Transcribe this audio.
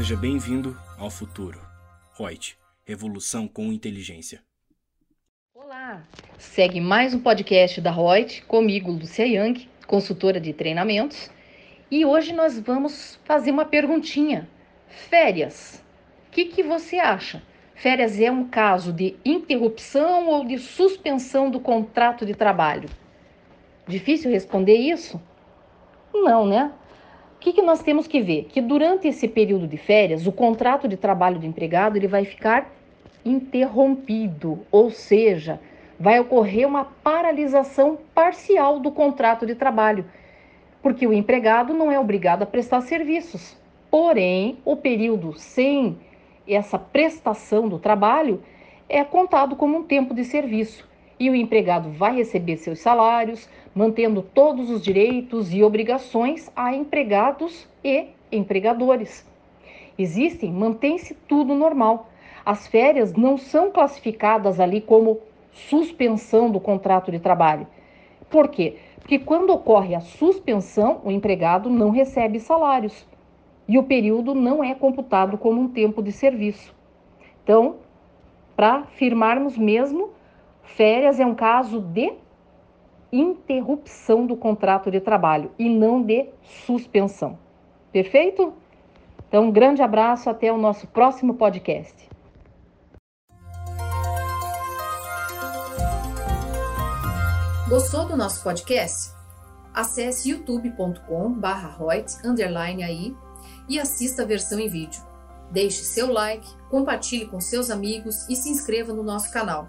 Seja bem-vindo ao futuro. Reut, revolução com inteligência. Olá, segue mais um podcast da Reut, comigo, Lucia Yang, consultora de treinamentos. E hoje nós vamos fazer uma perguntinha. Férias, o que, que você acha? Férias é um caso de interrupção ou de suspensão do contrato de trabalho? Difícil responder isso? Não, né? O que, que nós temos que ver? Que durante esse período de férias, o contrato de trabalho do empregado ele vai ficar interrompido, ou seja, vai ocorrer uma paralisação parcial do contrato de trabalho, porque o empregado não é obrigado a prestar serviços. Porém, o período sem essa prestação do trabalho é contado como um tempo de serviço e o empregado vai receber seus salários, mantendo todos os direitos e obrigações a empregados e empregadores. Existem, mantém-se tudo normal. As férias não são classificadas ali como suspensão do contrato de trabalho. Por quê? Porque quando ocorre a suspensão, o empregado não recebe salários e o período não é computado como um tempo de serviço. Então, para firmarmos mesmo, férias é um caso de interrupção do contrato de trabalho e não de suspensão. Perfeito? Então, um grande abraço, até o nosso próximo podcast. Gostou do nosso podcast? Acesse youtube.com/royt_aí e assista a versão em vídeo. Deixe seu like, compartilhe com seus amigos e se inscreva no nosso canal.